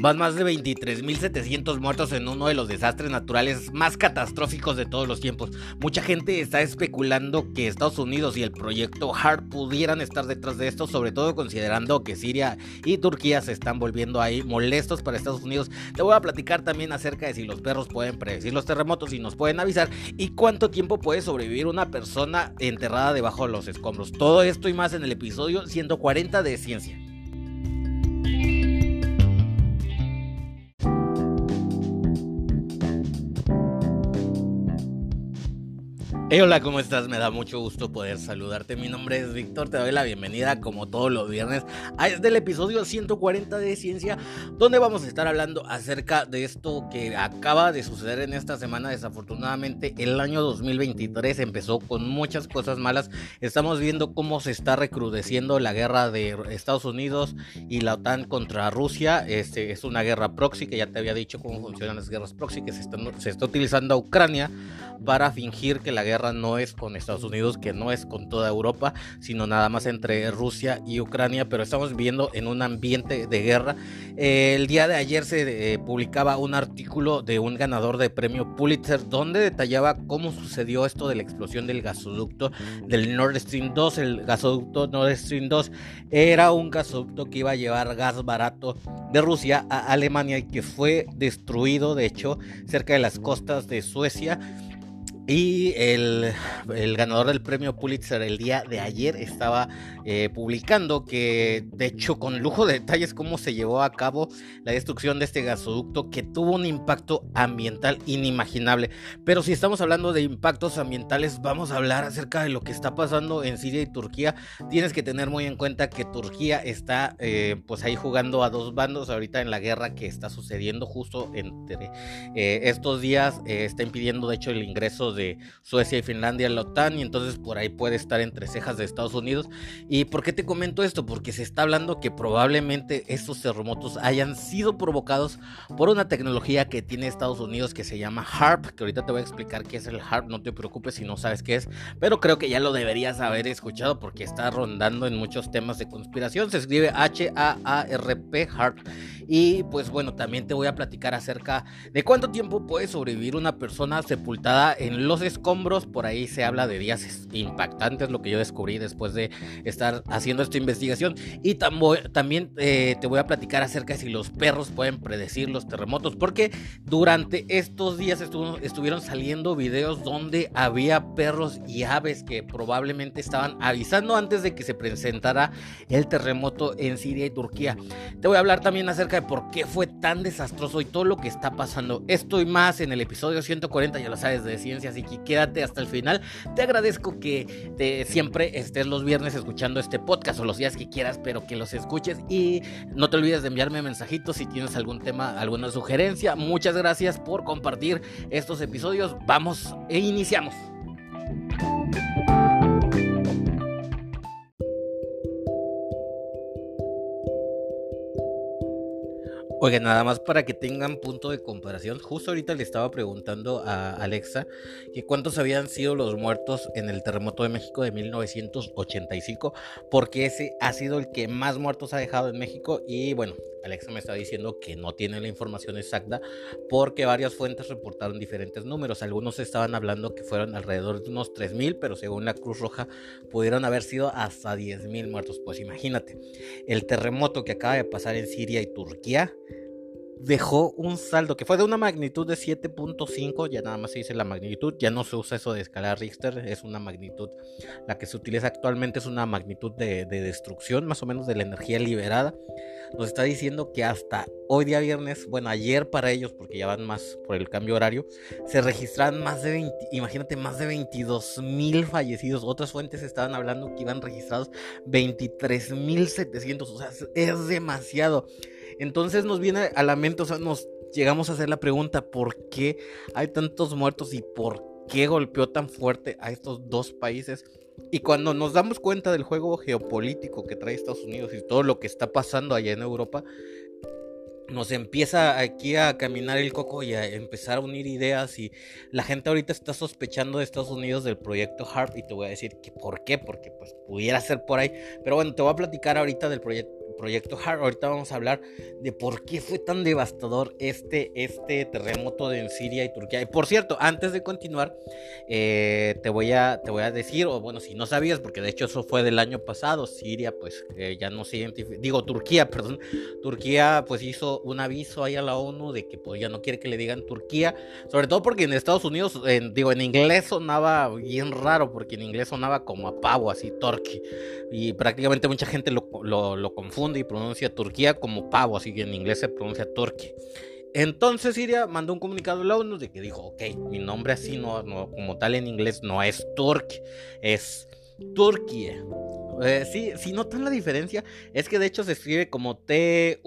Van más de 23.700 muertos en uno de los desastres naturales más catastróficos de todos los tiempos. Mucha gente está especulando que Estados Unidos y el proyecto HARP pudieran estar detrás de esto, sobre todo considerando que Siria y Turquía se están volviendo ahí molestos para Estados Unidos. Te voy a platicar también acerca de si los perros pueden predecir los terremotos y nos pueden avisar y cuánto tiempo puede sobrevivir una persona enterrada debajo de los escombros. Todo esto y más en el episodio 140 de Ciencia. Hola, ¿cómo estás? Me da mucho gusto poder saludarte. Mi nombre es Víctor, te doy la bienvenida como todos los viernes a este episodio 140 de Ciencia, donde vamos a estar hablando acerca de esto que acaba de suceder en esta semana. Desafortunadamente, el año 2023 empezó con muchas cosas malas. Estamos viendo cómo se está recrudeciendo la guerra de Estados Unidos y la OTAN contra Rusia. Este es una guerra proxy, que ya te había dicho cómo funcionan las guerras proxy, que se, se está utilizando a Ucrania para fingir que la guerra no es con Estados Unidos, que no es con toda Europa, sino nada más entre Rusia y Ucrania, pero estamos viviendo en un ambiente de guerra. el día de ayer se eh, publicaba un artículo de un ganador de premio Pulitzer donde detallaba cómo sucedió esto de la explosión del gasoducto del Nord Stream 2. El gasoducto Nord Stream 2 era un gasoducto que iba a llevar gas barato de Rusia a Alemania y que fue destruido, de hecho, cerca de las costas de Suecia y el, ganador del premio Pulitzer el día de ayer estaba eh, publicando que, de hecho, con lujo de detalles, cómo se llevó a cabo la destrucción de este gasoducto que tuvo un impacto ambiental inimaginable. Pero si estamos hablando de impactos ambientales, vamos a hablar acerca de lo que está pasando en Siria y Turquía. Tienes que tener muy en cuenta que Turquía está, eh, pues ahí jugando a dos bandos ahorita en la guerra que está sucediendo justo entre eh, estos días. está impidiendo, de hecho, el ingreso de de Suecia y Finlandia en la OTAN y entonces por ahí puede estar entre cejas de Estados Unidos. ¿Y por qué te comento esto? Porque se está hablando que probablemente estos terremotos hayan sido provocados por una tecnología que tiene Estados Unidos que se llama HARP, que ahorita te voy a explicar qué es el HARP, no te preocupes si no sabes qué es, pero creo que ya lo deberías haber escuchado porque está rondando en muchos temas de conspiración. Se escribe H-A-A-R-P, HARP. Y pues bueno, también te voy a platicar acerca de cuánto tiempo puede sobrevivir una persona sepultada en los escombros. Por ahí se habla de días impactantes, lo que yo descubrí después de estar haciendo esta investigación. Y también eh, te voy a platicar acerca de si los perros pueden predecir los terremotos. Porque durante estos días estuvieron saliendo videos donde había perros y aves que probablemente estaban avisando antes de que se presentara el terremoto en Siria y Turquía. Te voy a hablar también acerca por qué fue tan desastroso y todo lo que está pasando. Esto y más en el episodio 140, ya lo sabes, de ciencia, así que quédate hasta el final. Te agradezco que te, siempre estés los viernes escuchando este podcast o los días que quieras, pero que los escuches y no te olvides de enviarme mensajitos si tienes algún tema, alguna sugerencia. Muchas gracias por compartir estos episodios. Vamos e iniciamos. Oigan, nada más para que tengan punto de comparación, justo ahorita le estaba preguntando a Alexa que cuántos habían sido los muertos en el terremoto de México de 1985, porque ese ha sido el que más muertos ha dejado en México y bueno, Alexa me está diciendo que no tiene la información exacta porque varias fuentes reportaron diferentes números, algunos estaban hablando que fueron alrededor de unos 3.000, pero según la Cruz Roja pudieron haber sido hasta 10.000 muertos, pues imagínate, el terremoto que acaba de pasar en Siria y Turquía, dejó un saldo que fue de una magnitud de 7.5, ya nada más se dice la magnitud, ya no se usa eso de escala Richter, es una magnitud, la que se utiliza actualmente es una magnitud de, destrucción, más o menos de la energía liberada. Nos está diciendo que hasta hoy día viernes, bueno, ayer para ellos, porque ya van más por el cambio horario, se registran más de 20, imagínate, más de 22 mil fallecidos. Otras fuentes estaban hablando que iban registrados 23 mil 700, o sea, es demasiado. Entonces nos viene a la mente, o sea, nos llegamos a hacer la pregunta, ¿por qué hay tantos muertos y por qué golpeó tan fuerte a estos dos países? Y cuando nos damos cuenta del juego geopolítico que trae Estados Unidos y todo lo que está pasando allá en Europa, nos empieza aquí a caminar el coco y a empezar a unir ideas y la gente ahorita está sospechando de Estados Unidos del proyecto HARP y te voy a decir que por qué, porque pues pudiera ser por ahí, pero bueno, te voy a platicar ahorita del proyecto proyecto HARP. Ahorita vamos a hablar de por qué fue tan devastador este, este terremoto en Siria y Turquía. Y por cierto, antes de continuar, eh, te, voy a, te voy a decir, o bueno, si no sabías, porque de hecho eso fue del año pasado, Siria pues ya no se identifica, digo Turquía, perdón, Turquía pues hizo un aviso ahí a la ONU de que pues ya no quiere que le digan Turquía, sobre todo porque en Estados Unidos, digo, en inglés sonaba bien raro, porque en inglés sonaba como a pavo, así, Turkey, y prácticamente mucha gente lo, lo, confunde y pronuncia Turquía como pavo, así que en inglés se pronuncia Turkey. Entonces Siria mandó un comunicado a la ONU de que dijo, ok, mi nombre así no, como tal en inglés no es Turk, es Turquía. Eh, sí, si notan la diferencia, es que de hecho se escribe como T-U-R-K-I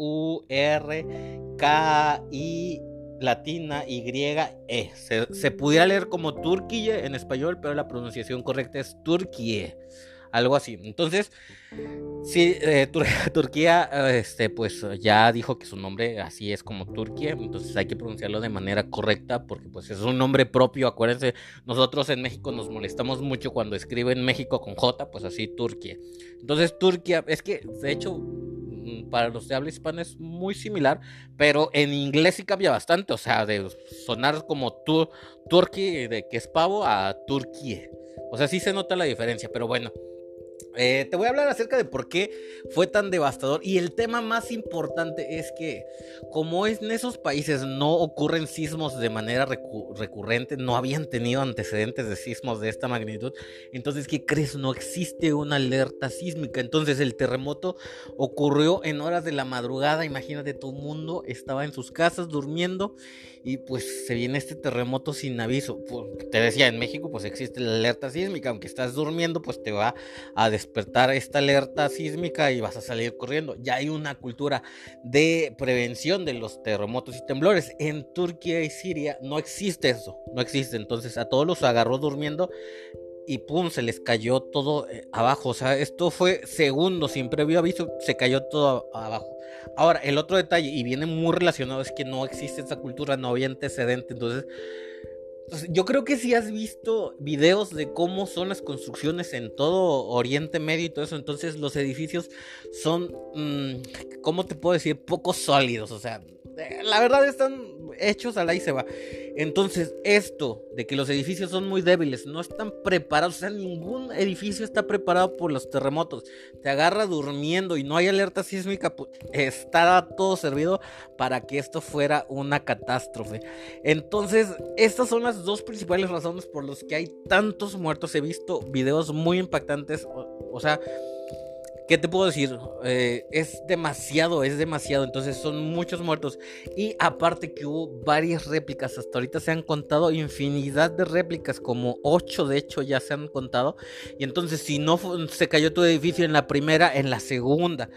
latina Y E. Se, se pudiera leer como Turquía en español, pero la pronunciación correcta es Turquía algo así. Entonces, sí, eh, Turquía, este, pues ya dijo que su nombre así es como Turquía, entonces hay que pronunciarlo de manera correcta porque pues es un nombre propio, acuérdense, nosotros en México nos molestamos mucho cuando escriben México con J, pues así Turquía. Entonces Turquía, es que de hecho mm, para los de habla hispana es muy similar, pero en inglés sí cambia bastante, o sea, de sonar como tu, Turkey, de que es pavo, a Turquía. O sea, sí se nota la diferencia, pero bueno. Eh, te voy a hablar acerca de por qué fue tan devastador y el tema más importante es que como en esos países no ocurren sismos de manera recurrente, no habían tenido antecedentes de sismos de esta magnitud, entonces ¿qué crees? No existe una alerta sísmica, entonces el terremoto ocurrió en horas de la madrugada, imagínate, todo el mundo estaba en sus casas durmiendo y pues se viene este terremoto sin aviso. Pues, te decía, en México pues existe la alerta sísmica, aunque estás durmiendo pues te va a despertar esta alerta sísmica y vas a salir corriendo. Ya hay una cultura de prevención de los terremotos y temblores. En Turquía y Siria no existe eso, no existe. Entonces a todos los agarró durmiendo y pum, se les cayó todo eh, abajo. O sea, esto fue segundo, sin previo aviso, se cayó todo abajo. Ahora, el otro detalle, y viene muy relacionado, es que no existe esa cultura, no había antecedente. Entonces, yo creo que si has visto videos de cómo son las construcciones en todo Oriente Medio y todo eso, entonces los edificios son, mm, ¿cómo te puedo decir? Poco sólidos, o sea, eh, la verdad están hechos a la y se va. Entonces, esto de que los edificios son muy débiles, no están preparados, o sea, ningún edificio está preparado por los terremotos. Te agarra durmiendo y no hay alerta sísmica, pues, está todo servido para que esto fuera una catástrofe. Entonces, estas son las dos principales razones por las que hay tantos muertos. He visto videos muy impactantes, o sea, ¿Qué te puedo decir? Eh, es demasiado, es demasiado. Entonces son muchos muertos. Y aparte que hubo varias réplicas. Hasta ahorita se han contado infinidad de réplicas. Como 8 de hecho ya se han contado. Y entonces si no se cayó tu edificio en la primera, en la segunda.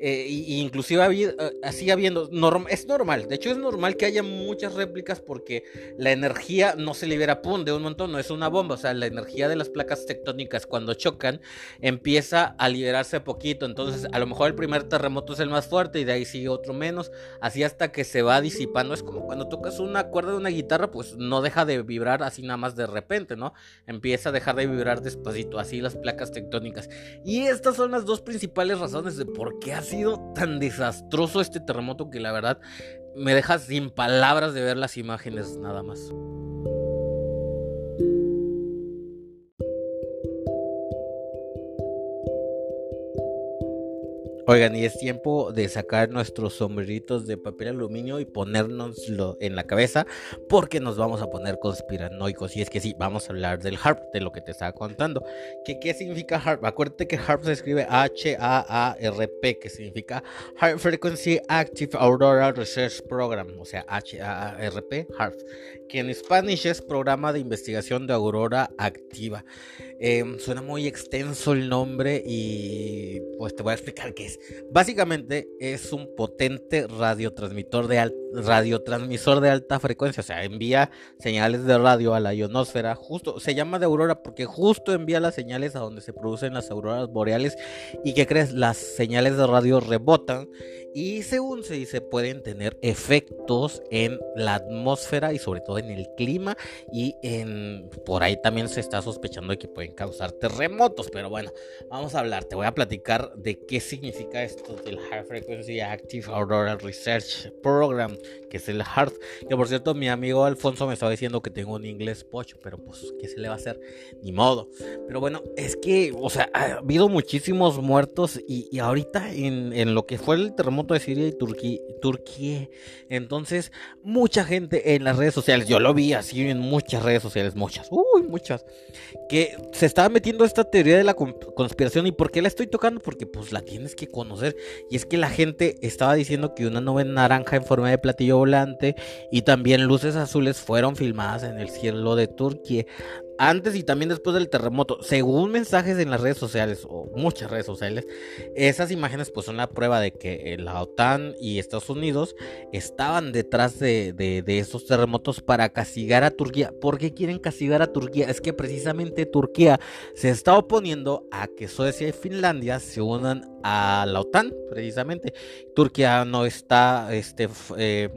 Eh, inclusive eh, así habiendo. es normal. De hecho es normal que haya muchas réplicas. Porque la energía no se libera de un montón. No es una bomba. O sea, la energía de las placas tectónicas cuando chocan empieza a liberarse entonces a lo mejor el primer terremoto es el más fuerte y de ahí sigue otro menos, así hasta que se va disipando. Es como cuando tocas una cuerda de una guitarra, pues no deja de vibrar así nada más de repente, ¿no? Empieza a dejar de vibrar despacito, así las placas tectónicas. Y estas son las dos principales razones de por qué ha sido tan desastroso este terremoto que la verdad me deja sin palabras de ver las imágenes nada más. Oigan, y es tiempo de sacar nuestros sombreritos de papel aluminio y ponérnoslo en la cabeza porque nos vamos a poner conspiranoicos. Y es que sí, vamos a hablar del HARP, de lo que te estaba contando. ¿Qué, qué significa HARP? Acuérdate que HARP se escribe H-A-A-R-P, que significa High Frequency Active Aurora Research Program, o sea, H-A-A-R-P, HARP, que en Spanish es Programa de Investigación de Aurora Activa. Em, suena muy extenso el nombre y pues te voy a explicar qué es. Básicamente es un potente radiotransmisor de, radiotransmisor de alta frecuencia, o sea, envía señales de radio a la ionosfera, justo, se llama de aurora porque justo envía las señales a donde se producen las auroras boreales y que crees, las señales de radio rebotan y según se dice pueden tener efectos en la atmósfera y sobre todo en el clima y en por ahí también se está sospechando de que pueden causar terremotos, pero bueno, vamos a hablar, te voy a platicar de qué significa esto del High Frequency Active Auroral Research Program, que es el HART. Que por cierto, mi amigo Alfonso me estaba diciendo que tengo un inglés pocho, pero pues, ¿qué se le va a hacer? Ni modo. Pero bueno, es que, o sea, ha habido muchísimos muertos y, ahorita en, en, lo que fue el terremoto de Siria y Turquía, entonces, mucha gente en las redes sociales, yo lo vi así en muchas redes sociales, muchas, uy, muchas, que se estaba metiendo esta teoría de la conspiración. ¿Y por qué la estoy tocando? Porque pues la tienes que conocer. Y es que la gente estaba diciendo que una nube naranja en forma de platillo volante y también luces azules fueron filmadas en el cielo de Turquía antes y también después del terremoto, según mensajes en las redes sociales o muchas redes sociales, esas imágenes pues son la prueba de que eh, la OTAN y Estados Unidos estaban detrás de, de, esos terremotos para castigar a Turquía. ¿Por qué quieren castigar a Turquía? Es que precisamente Turquía se está oponiendo a que Suecia y Finlandia se unan a la OTAN, precisamente. Turquía no está, este, eh,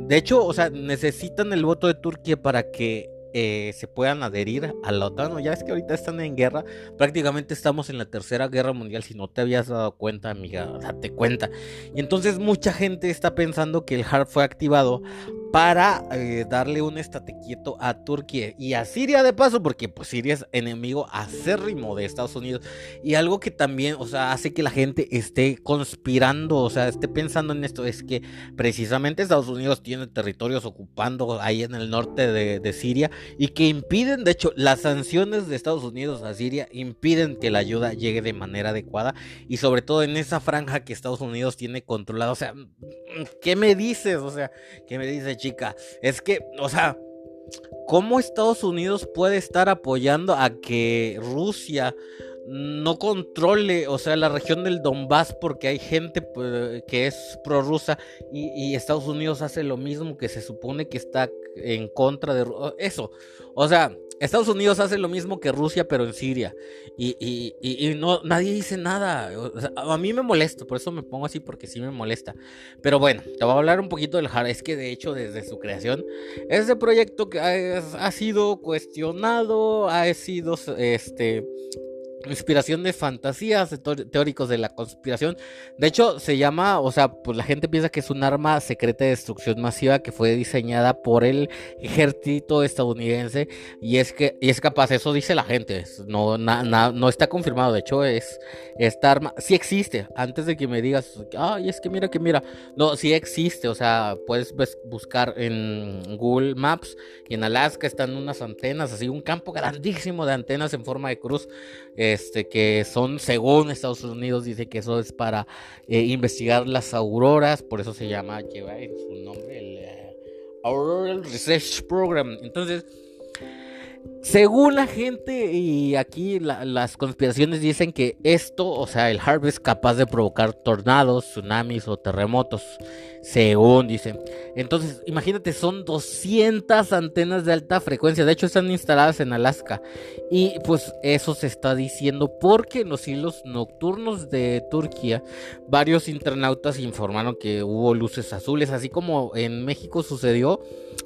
de hecho, o sea, necesitan el voto de Turquía para que eh, se puedan adherir a la OTAN. Ya es que ahorita están en guerra. Prácticamente estamos en la tercera guerra mundial. Si no te habías dado cuenta, amiga, date cuenta. Y entonces mucha gente está pensando que el HARP fue activado para eh, darle un estate quieto a Turquía y a Siria de paso, porque pues Siria es enemigo acérrimo de Estados Unidos. Y algo que también, o sea, hace que la gente esté conspirando, o sea, esté pensando en esto, es que precisamente Estados Unidos tiene territorios ocupando ahí en el norte de, de Siria y que impiden, de hecho, las sanciones de Estados Unidos a Siria impiden que la ayuda llegue de manera adecuada y sobre todo en esa franja que Estados Unidos tiene controlada. O sea, ¿qué me dices? O sea, ¿qué me dices? chica. Es que, o sea, ¿cómo Estados Unidos puede estar apoyando a que Rusia no controle, o sea, la región del Donbass porque hay gente pues, que es prorrusa y, y Estados Unidos hace lo mismo que se supone que está en contra de eso. O sea, Estados Unidos hace lo mismo que Rusia, pero en Siria. Y, no, nadie dice nada. a mí me molesta, por eso me pongo así, porque sí me molesta. Pero bueno, te voy a hablar un poquito del HAR. Es que de hecho, desde su creación, este proyecto que ha sido cuestionado, ha sido este inspiración de fantasías, de teóricos de la conspiración. De hecho, se llama, o sea, pues la gente piensa que es un arma secreta de destrucción masiva que fue diseñada por el ejército estadounidense y es que y es capaz, eso dice la gente, no, no está confirmado, de hecho es esta arma, sí existe, antes de que me digas, ay, es que mira que mira, no, sí existe, o sea, puedes buscar en Google Maps y en Alaska están unas antenas, así un campo grandísimo de antenas en forma de cruz este, que son, según Estados Unidos, dice que eso es para eh, investigar las auroras, por eso se llama, lleva en su nombre el eh, Auroral Research Program. Entonces, según la gente y aquí las conspiraciones dicen que esto, o sea, el HARP es capaz de provocar tornados, tsunamis o terremotos, según dicen. Entonces, imagínate, son 200 antenas de alta frecuencia, de hecho están instaladas en Alaska. Y pues eso se está diciendo porque en los hilos nocturnos de Turquía, varios internautas informaron que hubo luces azules, así como en México sucedió.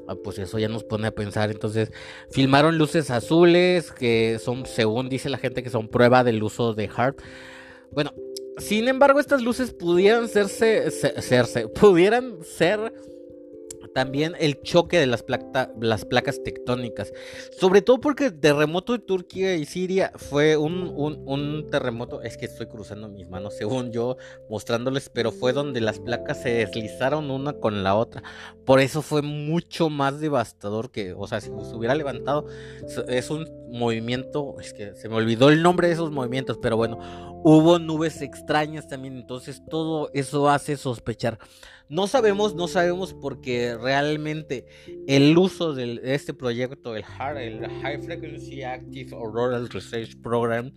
Ah, pues eso ya nos pone a pensar. Entonces, filmaron luces azules que son, según dice la gente, que son prueba del uso de HARP. Bueno, sin embargo, estas luces pudieran serse, serse, pudieran ser también el choque de las, las placas tectónicas. Sobre todo porque el terremoto de Turquía y Siria fue un, un, terremoto, es que estoy cruzando mis manos según yo mostrándoles, pero fue donde las placas se deslizaron una con la otra. Por eso fue mucho más devastador que, o sea, si se hubiera levantado, es un movimiento, es que se me olvidó el nombre de esos movimientos, pero bueno, hubo nubes extrañas también, entonces todo eso hace sospechar. No sabemos, no sabemos porque realmente el uso de este proyecto, el el High Frequency Active Auroral Research Program,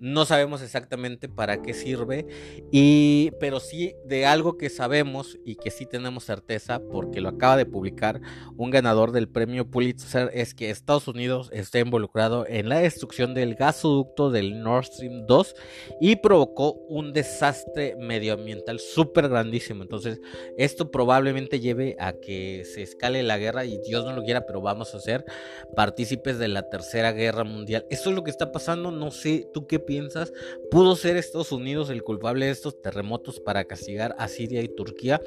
no sabemos exactamente para qué sirve, y, pero sí de algo que sabemos y que sí tenemos certeza, porque lo acaba de publicar un ganador del premio Pulitzer, es que Estados Unidos está involucrado en la destrucción del gasoducto del Nord Stream 2 y provocó un desastre medioambiental súper grandísimo. Entonces, esto probablemente lleve a que se escale la guerra, y Dios no lo quiera, pero vamos a ser partícipes de la tercera guerra mundial. Esto es lo que está pasando, no sé, tú qué piensas? ¿Pudo ser Estados Unidos el culpable de estos terremotos para castigar a Siria y Turquía?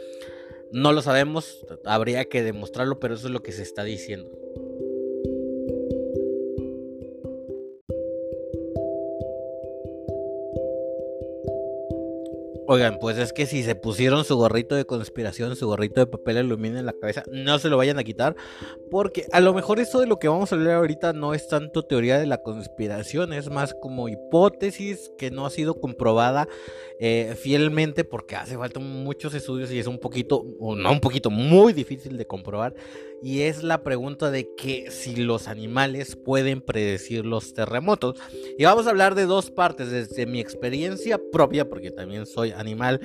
No lo sabemos, habría que demostrarlo, pero eso es lo que se está diciendo. Oigan, pues es que si se pusieron su gorrito de conspiración, su gorrito de papel aluminio en la cabeza, no se lo vayan a quitar, porque a lo mejor esto de lo que vamos a hablar ahorita no es tanto teoría de la conspiración, es más como hipótesis que no ha sido comprobada eh, fielmente, porque hace falta muchos estudios y es un poquito, o no un poquito, muy difícil de comprobar y es la pregunta de que si los animales pueden predecir los terremotos. Y vamos a hablar de dos partes, desde mi experiencia propia, porque también soy animal,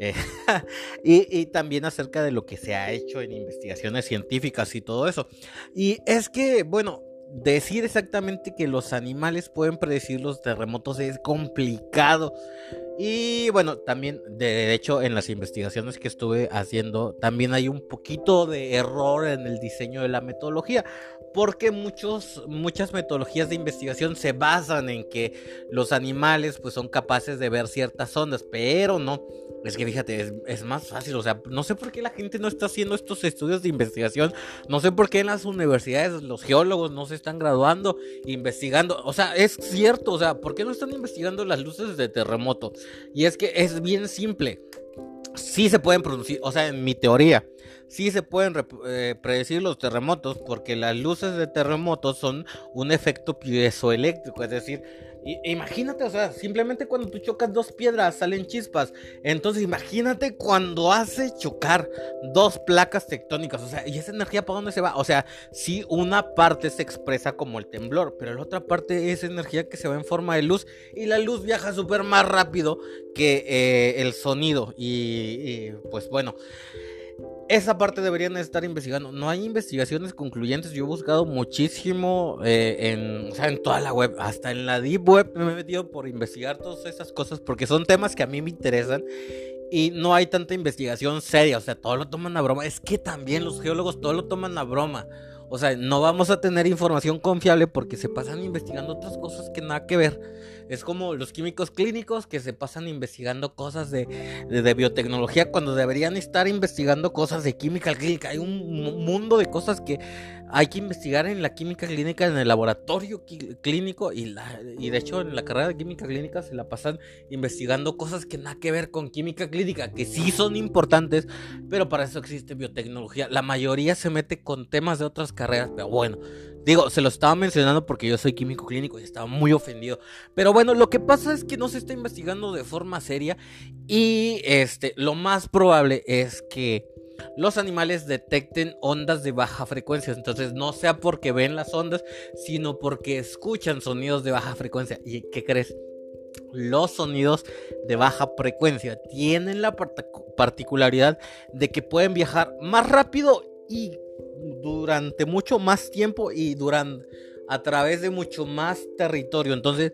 eh, y, y, también acerca de lo que se ha hecho en investigaciones científicas y todo eso. Y es que, bueno, decir exactamente que los animales pueden predecir los terremotos es complicado. Y bueno, también, de hecho, en las investigaciones que estuve haciendo, también hay un poquito de error en el diseño de la metodología, porque muchos, muchas metodologías de investigación se basan en que los animales pues, son capaces de ver ciertas ondas, pero no. Es que fíjate, es, más fácil, o sea, no sé por qué la gente no está haciendo estos estudios de investigación, no sé por qué en las universidades los geólogos no se están graduando, investigando, o sea, es cierto, o sea, ¿por qué no están investigando las luces de terremoto? Y es que es bien simple. Sí se pueden producir, o sea, en mi teoría, sí se pueden eh, predecir los terremotos porque las luces de terremotos son un efecto piezoeléctrico, es decir, imagínate, o sea, simplemente cuando tú chocas dos piedras salen chispas. Entonces imagínate cuando hace chocar dos placas tectónicas, o sea, ¿y esa energía para dónde se va? O sea, sí, una parte se expresa como el temblor, pero la otra parte es energía que se va en forma de luz y la luz viaja súper más rápido que eh, el sonido. y pues bueno. Esa parte deberían estar investigando. No hay investigaciones concluyentes. Yo he buscado muchísimo eh, en, en toda la web, hasta en la deep web me he metido por investigar todas esas cosas porque son temas que a mí me interesan y no hay tanta investigación seria. O sea, todo lo toman a broma. Es que también los geólogos todo lo toman a broma. O sea, no vamos a tener información confiable porque se pasan investigando otras cosas que nada que ver. Es como los químicos clínicos que se pasan investigando cosas de, biotecnología cuando deberían estar investigando cosas de química clínica. Hay un mundo de cosas que hay que investigar en la química clínica, en el laboratorio clínico y, la, y de hecho en la carrera de química clínica se la pasan investigando cosas que nada que ver con química clínica, que sí son importantes, pero para eso existe biotecnología. La mayoría se mete con temas de otras carreras, pero bueno, Digo, se lo estaba mencionando porque yo soy químico clínico y estaba muy ofendido. Pero bueno, lo que pasa es que no se está investigando de forma seria y este, lo más probable es que los animales detecten ondas de baja frecuencia. Entonces, no sea porque ven las ondas, sino porque escuchan sonidos de baja frecuencia. ¿Y qué crees? Los sonidos de baja frecuencia tienen la particularidad de que pueden viajar más rápido y durante mucho más tiempo y durante a través de mucho más territorio. Entonces,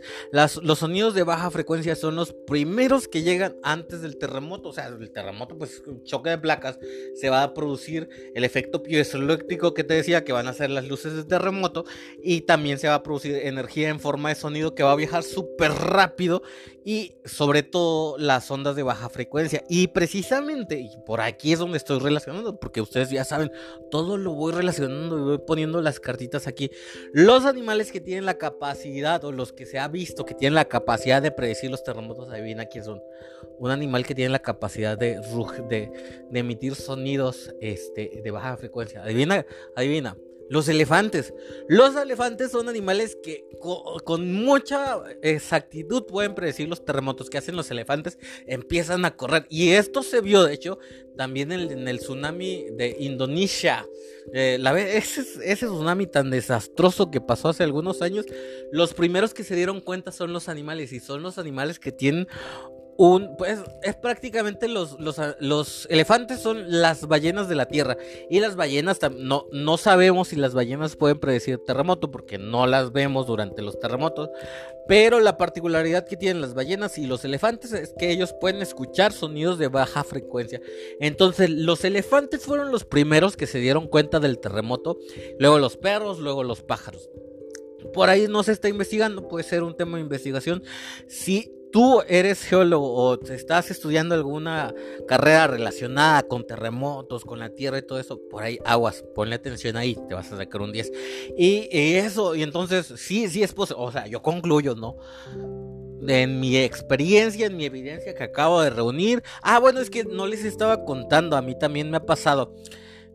los sonidos de baja frecuencia son los primeros que llegan antes del terremoto. O sea, el terremoto, pues choque de placas, se va a producir el efecto piezoeléctrico que te decía, que van a ser las luces de terremoto, y también se va a producir energía en forma de sonido que va a viajar súper rápido y sobre todo las ondas de baja frecuencia. Y precisamente, y por aquí es donde estoy relacionando, porque ustedes ya saben, todo lo voy relacionando y voy poniendo las cartitas aquí. Los animales que tienen la capacidad, o los que se ha visto que tienen la capacidad de predecir los terremotos, adivina quién son. Un animal que tiene la capacidad de, de, de emitir sonidos este, de baja frecuencia. Adivina, adivina. Los elefantes. Los elefantes son animales que con, mucha exactitud pueden predecir los terremotos que hacen los elefantes. Empiezan a correr. Y esto se vio, de hecho, también en, el tsunami de Indonesia. Eh, la, ese, ese tsunami tan desastroso que pasó hace algunos años. Los primeros que se dieron cuenta son los animales. Y son los animales que tienen un, pues es prácticamente los, los, elefantes son las ballenas de la tierra. Y las ballenas no, no sabemos si las ballenas pueden predecir terremoto porque no las vemos durante los terremotos. Pero la particularidad que tienen las ballenas y los elefantes es que ellos pueden escuchar sonidos de baja frecuencia. Entonces los elefantes fueron los primeros que se dieron cuenta del terremoto. Luego los perros luego los pájaros. Por ahí no se está investigando, puede ser un tema de investigación. Si tú eres geólogo o estás estudiando alguna carrera relacionada con terremotos, con la tierra y todo eso, por ahí aguas, ponle atención ahí, te vas a sacar un 10. Y, eso, y entonces sí, sí es posible, o sea, yo concluyo, ¿no? En mi experiencia, en mi evidencia que acabo de reunir. Ah, bueno, es que no les estaba contando, a mí también me ha pasado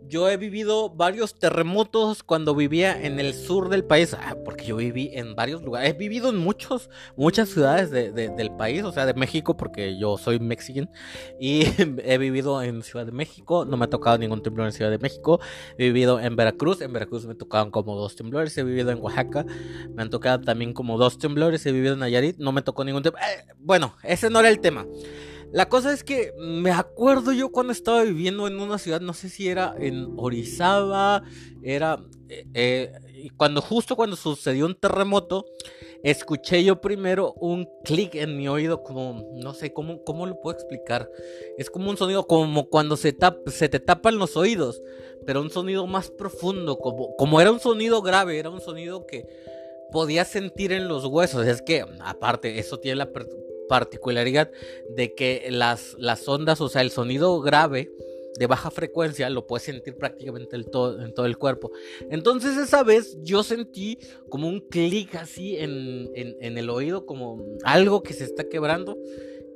yo he vivido varios terremotos cuando vivía en el sur del país, ah, porque yo viví en varios lugares, he vivido en muchos, muchas ciudades del país, o sea, de México, porque yo soy mexicano, y he vivido en Ciudad de México, no me ha tocado ningún temblor en Ciudad de México, he vivido en Veracruz, en Veracruz me tocaban como dos temblores, he vivido en Oaxaca, me han tocado también como dos temblores, he vivido en Nayarit, no me tocó ningún temblor, eh, bueno, ese no era el tema. La cosa es que me acuerdo yo cuando estaba viviendo en una ciudad, no sé si era en Orizaba, era eh, eh, cuando justo cuando sucedió un terremoto, escuché yo primero un clic en mi oído, como no sé cómo, cómo lo puedo explicar. Es como un sonido como cuando se, se te tapan los oídos, pero un sonido más profundo, como, como era un sonido grave, era un sonido que podía sentir en los huesos. Es que, aparte, eso tiene la particularidad de que las, las ondas, o sea, el sonido grave de baja frecuencia lo puedes sentir prácticamente todo, en todo el cuerpo. Entonces esa vez yo sentí como un clic así en, en, el oído, como algo que se está quebrando.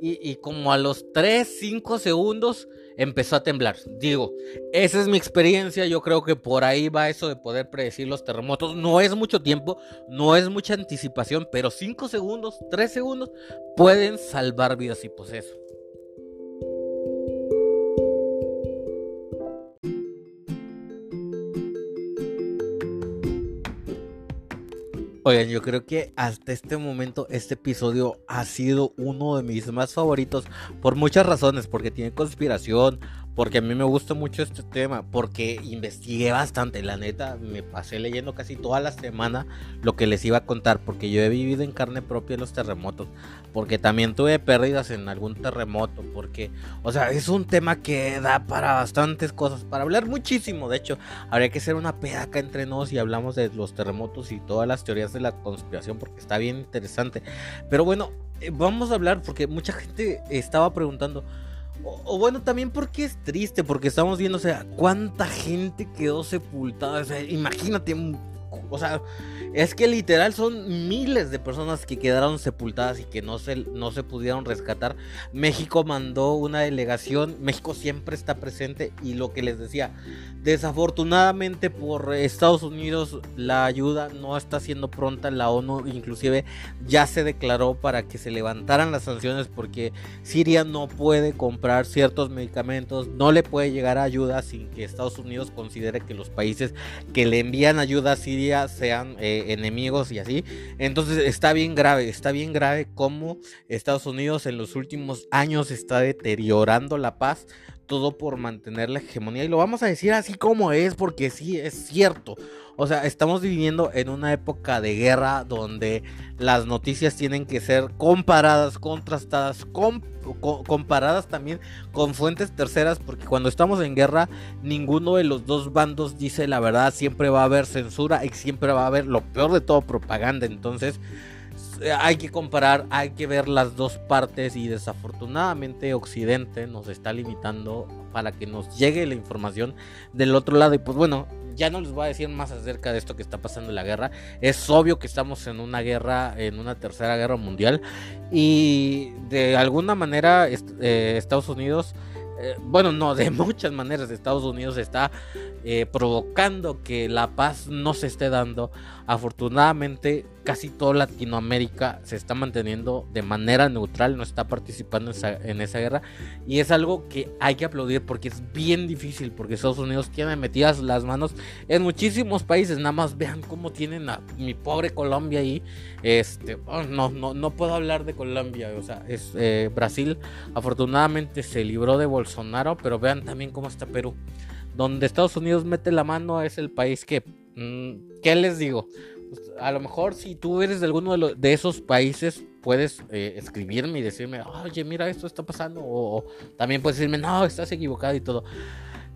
Y, como a los 3, 5 segundos empezó a temblar. Digo, esa es mi experiencia, yo creo que por ahí va eso de poder predecir los terremotos. No es mucho tiempo, no es mucha anticipación, pero 5 segundos, 3 segundos pueden salvar vidas y pues eso. Oigan, yo creo que hasta este momento este episodio ha sido uno de mis más favoritos por muchas razones, porque tiene conspiración, porque a mí me gusta mucho este tema, porque investigué bastante, la neta, me pasé leyendo casi toda la semana lo que les iba a contar, porque yo he vivido en carne propia los terremotos, porque también tuve pérdidas en algún terremoto, porque, o sea, es un tema que da para bastantes cosas, para hablar muchísimo, de hecho, habría que hacer una pedaca entre nos y hablamos de los terremotos y todas las teorías de la conspiración, porque está bien interesante, pero bueno, eh, vamos a hablar, porque mucha gente estaba preguntando, o, bueno, también porque es triste, porque estamos viendo, o sea, cuánta gente quedó sepultada. O sea, imagínate, o sea, es que literal son miles de personas que quedaron sepultadas y que no se, no se pudieron rescatar. México mandó una delegación, México siempre está presente y lo que les decía, desafortunadamente por Estados Unidos la ayuda no está siendo pronta, la ONU inclusive ya se declaró para que se levantaran las sanciones porque Siria no puede comprar ciertos medicamentos, no le puede llegar ayuda sin que Estados Unidos considere que los países que le envían ayuda a Siria sean... Eh, enemigos y así. Entonces está bien grave, está bien grave cómo Estados Unidos en los últimos años está deteriorando la paz, todo por mantener la hegemonía. Y lo vamos a decir así como es, porque sí, es cierto. O sea, estamos viviendo en una época de guerra donde las noticias tienen que ser comparadas, contrastadas, comparadas también con fuentes terceras, porque cuando estamos en guerra, ninguno de los dos bandos dice la verdad, siempre va a haber censura y siempre va a haber lo peor de todo propaganda. Entonces, hay que comparar, hay que ver las dos partes y desafortunadamente Occidente nos está limitando para que nos llegue la información del otro lado y pues bueno, ya no les voy a decir más acerca de esto que está pasando en la guerra. Es obvio que estamos en una guerra, en una tercera guerra mundial. Y de alguna manera eh, Estados Unidos, eh, bueno, no, de muchas maneras Estados Unidos está eh, provocando que la paz no se esté dando. Afortunadamente, casi toda Latinoamérica se está manteniendo de manera neutral, no está participando en esa, guerra. Y es algo que hay que aplaudir porque es bien difícil, porque Estados Unidos tiene metidas las manos en muchísimos países. Nada más vean cómo tienen a mi pobre Colombia ahí. Este, oh, no, no, no puedo hablar de Colombia, o sea, es eh, Brasil. Afortunadamente se libró de Bolsonaro, pero vean también cómo está Perú donde Estados Unidos mete la mano es el país que, mm, ¿qué les digo? A lo mejor si tú eres de alguno de, esos países, puedes eh, escribirme y decirme, oye, mira, esto está pasando, o, también puedes decirme, no, estás equivocado y todo.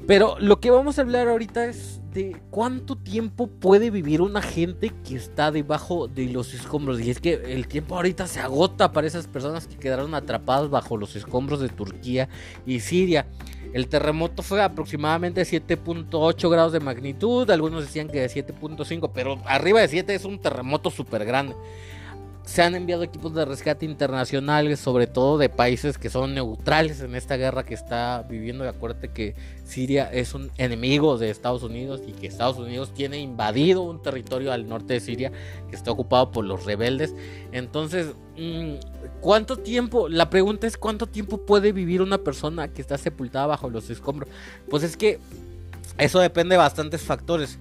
Pero lo que vamos a hablar ahorita es de cuánto tiempo puede vivir una gente que está debajo de los escombros. Y es que el tiempo ahorita se agota para esas personas que quedaron atrapadas bajo los escombros de Turquía y Siria. El terremoto fue aproximadamente 7.8 grados de magnitud, algunos decían que de 7.5, pero arriba de 7 es un terremoto súper grande se han enviado equipos de rescate internacionales, sobre todo de países que son neutrales en esta guerra que está viviendo. Y acuérdate que Siria es un enemigo de Estados Unidos y que Estados Unidos tiene invadido un territorio al norte de Siria que está ocupado por los rebeldes. Entonces, mm, ¿cuánto tiempo? La pregunta es cuánto tiempo puede vivir una persona que está sepultada bajo los escombros. Pues es que eso depende de bastantes factores.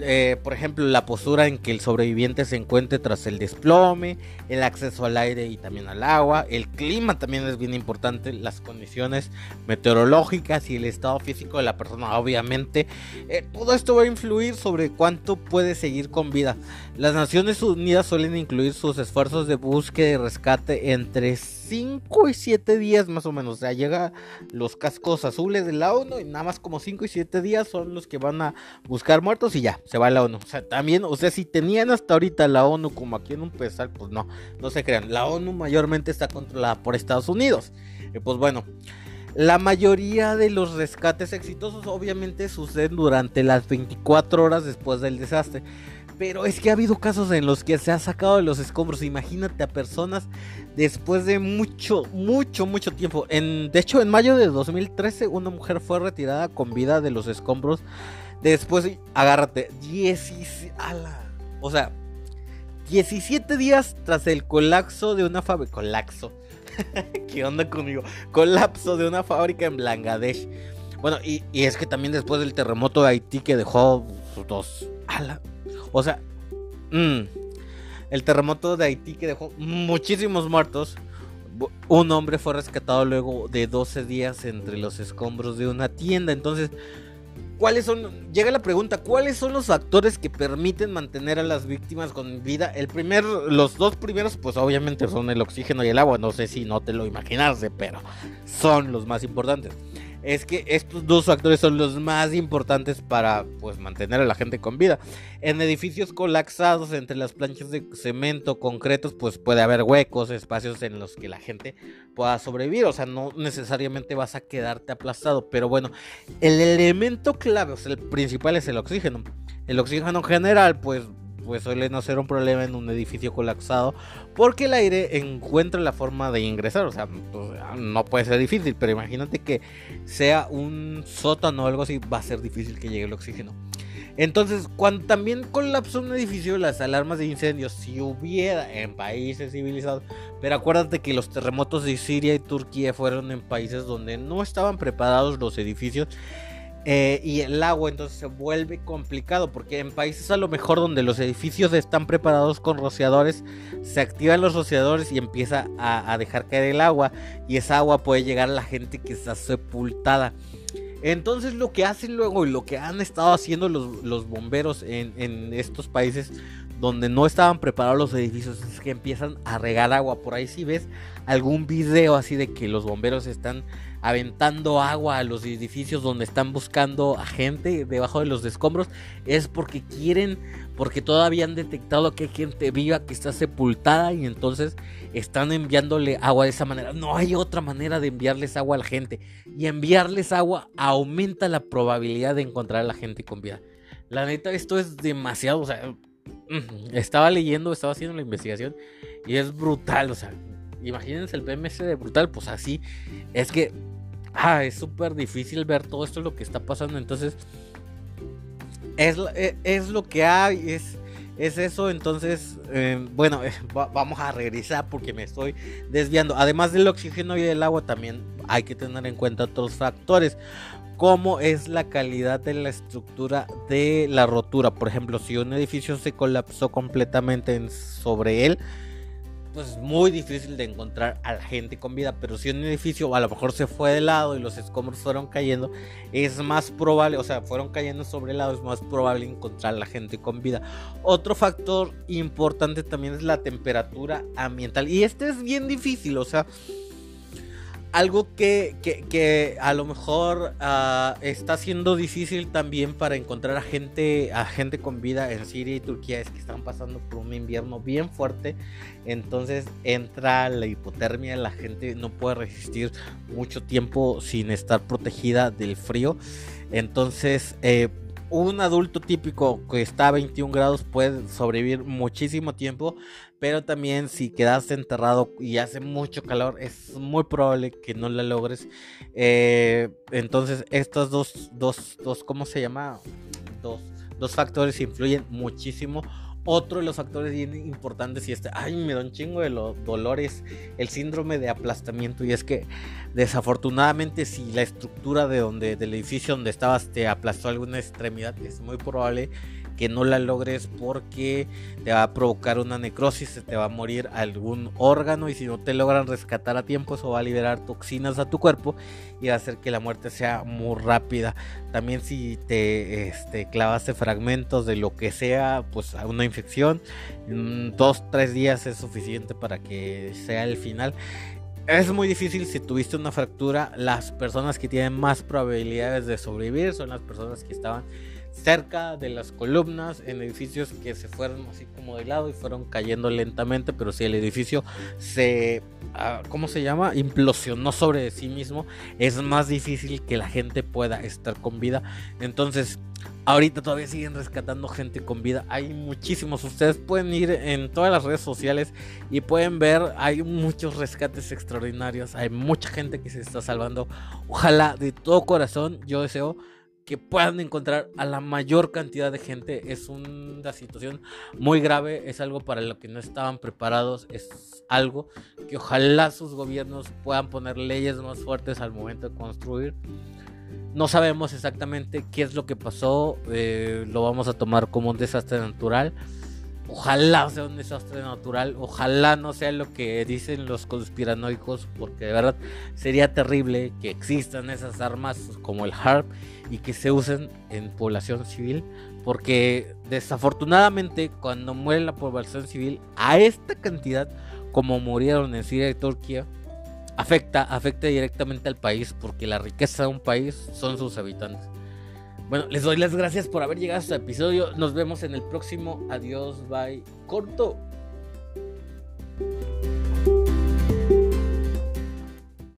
Eh, por ejemplo, la postura en que el sobreviviente se encuentre tras el desplome, el acceso al aire y también al agua, el clima también es bien importante, las condiciones meteorológicas y el estado físico de la persona, obviamente. Eh, todo esto va a influir sobre cuánto puede seguir con vida. Las Naciones Unidas suelen incluir sus esfuerzos de búsqueda y rescate entre 5 y 7 días más o menos. O sea, llega los cascos azules de la ONU y nada más como 5 y 7 días son los que van a buscar muertos y ya, se va la ONU. O sea, también, o sea, si tenían hasta ahorita la ONU como aquí en un pesar, pues no, no se crean. La ONU mayormente está controlada por Estados Unidos. Y pues bueno. La mayoría de los rescates exitosos obviamente suceden durante las 24 horas después del desastre. Pero es que ha habido casos en los que se ha sacado de los escombros. Imagínate a personas después de mucho, mucho, mucho tiempo. En, de hecho, en mayo de 2013, una mujer fue retirada con vida de los escombros. Después, agárrate, 17, o sea, 17 días tras el colapso de una fábrica. Colapso. ¿Qué onda conmigo? Colapso de una fábrica en Bangladesh. Bueno, y, y, es que también después del terremoto de Haití que dejó dos. Ala, o sea, mm, el terremoto de Haití que dejó muchísimos muertos. Un hombre fue rescatado luego de 12 días entre los escombros de una tienda. Entonces, ¿cuáles son? Llega la pregunta, ¿cuáles son los factores que permiten mantener a las víctimas con vida? El primer, los dos primeros, pues obviamente son el oxígeno y el agua. No sé si no te lo imaginaste, pero son los más importantes es que estos dos factores son los más importantes para pues mantener a la gente con vida. En edificios colapsados entre las planchas de cemento, concretos, pues puede haber huecos, espacios en los que la gente pueda sobrevivir, o sea, no necesariamente vas a quedarte aplastado, pero bueno, el elemento clave, o sea, el principal es el oxígeno. El oxígeno general, pues pues suele no ser un problema en un edificio colapsado porque el aire encuentra la forma de ingresar. O sea, pues, no puede ser difícil, pero imagínate que sea un sótano o algo así, va a ser difícil que llegue el oxígeno. Entonces, cuando también colapsó un edificio, las alarmas de incendios, si hubiera en países civilizados, pero acuérdate que los terremotos de Siria y Turquía fueron en países donde no estaban preparados los edificios eh, y el agua entonces se vuelve complicado porque en países a lo mejor donde los edificios están preparados con rociadores se activan los rociadores y empieza a, dejar caer el agua y esa agua puede llegar a la gente que está sepultada. Entonces lo que hacen luego y lo que han estado haciendo los, bomberos en, en, estos países donde no estaban preparados los edificios es que empiezan a regar agua por ahí si ves algún video así de que los bomberos están aventando agua a los edificios donde están buscando a gente debajo de los escombros es porque quieren, porque todavía han detectado que hay gente viva que está sepultada y entonces están enviándole agua de esa manera. No hay otra manera de enviarles agua a la gente y enviarles agua aumenta la probabilidad de encontrar a la gente con vida. La neta, esto es demasiado, o sea, estaba leyendo, estaba haciendo la investigación y es brutal, o sea, imagínense el PMS de brutal, pues así es que ah, es súper difícil ver todo esto lo que está pasando. Entonces, es, e, es, lo que hay, es, es eso. Entonces, eh, bueno, vamos a regresar porque me estoy desviando. Además del oxígeno y del agua, también hay que tener en cuenta otros factores. Como es la calidad de la estructura de la rotura. Por ejemplo, si un edificio se colapsó completamente sobre él, pues muy difícil de encontrar a la gente con vida. Pero si un edificio a lo mejor se fue de lado y los escombros fueron cayendo, es más probable, o sea, fueron cayendo sobre el lado, es más probable encontrar a la gente con vida. Otro factor importante también es la temperatura ambiental. Y este es bien difícil, o sea, algo que, que, a lo mejor uh, está siendo difícil también para encontrar a gente, a gente con vida en Siria y Turquía es que están pasando por un invierno bien fuerte. Entonces entra la hipotermia, la gente no puede resistir mucho tiempo sin estar protegida del frío. Entonces, eh, un adulto típico que está a 21 grados puede sobrevivir muchísimo tiempo, pero también si quedas enterrado y hace mucho calor, es muy probable que no la logres. Eh, entonces, estos dos, dos, dos, ¿cómo se llama? Dos, dos factores influyen muchísimo otro de los factores bien importantes y este, ay, me da un chingo de los dolores, el síndrome de aplastamiento. Y es que desafortunadamente si la estructura de donde del edificio donde estabas te aplastó alguna extremidad, es muy probable que no la logres porque te va a provocar una necrosis, se te va a morir algún órgano y si no te logran rescatar a tiempo eso va a liberar toxinas a tu cuerpo y va a hacer que la muerte sea muy rápida. También si te este, clavaste fragmentos de lo que sea, pues una infección, en dos, tres días es suficiente para que sea el final. Es muy difícil si tuviste una fractura. Las personas que tienen más probabilidades de sobrevivir son las personas que estaban cerca de las columnas en edificios que se fueron así como de lado y fueron cayendo lentamente, pero si el edificio se, ah, ¿cómo se llama? Implosionó sobre sí mismo, es más difícil que la gente pueda estar con vida. Entonces, ahorita todavía siguen rescatando gente con vida. Hay muchísimos. Ustedes pueden ir en todas las redes sociales y pueden ver, hay muchos rescates extraordinarios. Hay mucha gente que se está salvando. Ojalá de todo corazón, yo deseo que puedan encontrar a la mayor cantidad de gente es una situación muy grave, es algo para lo que no estaban preparados, es algo que ojalá sus gobiernos puedan poner leyes más fuertes al momento de construir. No sabemos exactamente qué es lo que pasó, eh, lo vamos a tomar como un desastre natural. Ojalá sea un desastre natural, ojalá no sea lo que dicen los conspiranoicos, porque de verdad sería terrible que existan esas armas como el HARP y que se usen en población civil, porque desafortunadamente cuando muere la población civil a esta cantidad como murieron en Siria y Turquía, afecta, afecta directamente al país, porque la riqueza de un país son sus habitantes. Bueno, les doy las gracias por haber llegado a este episodio. Nos vemos en el próximo. Adiós, bye. Corto.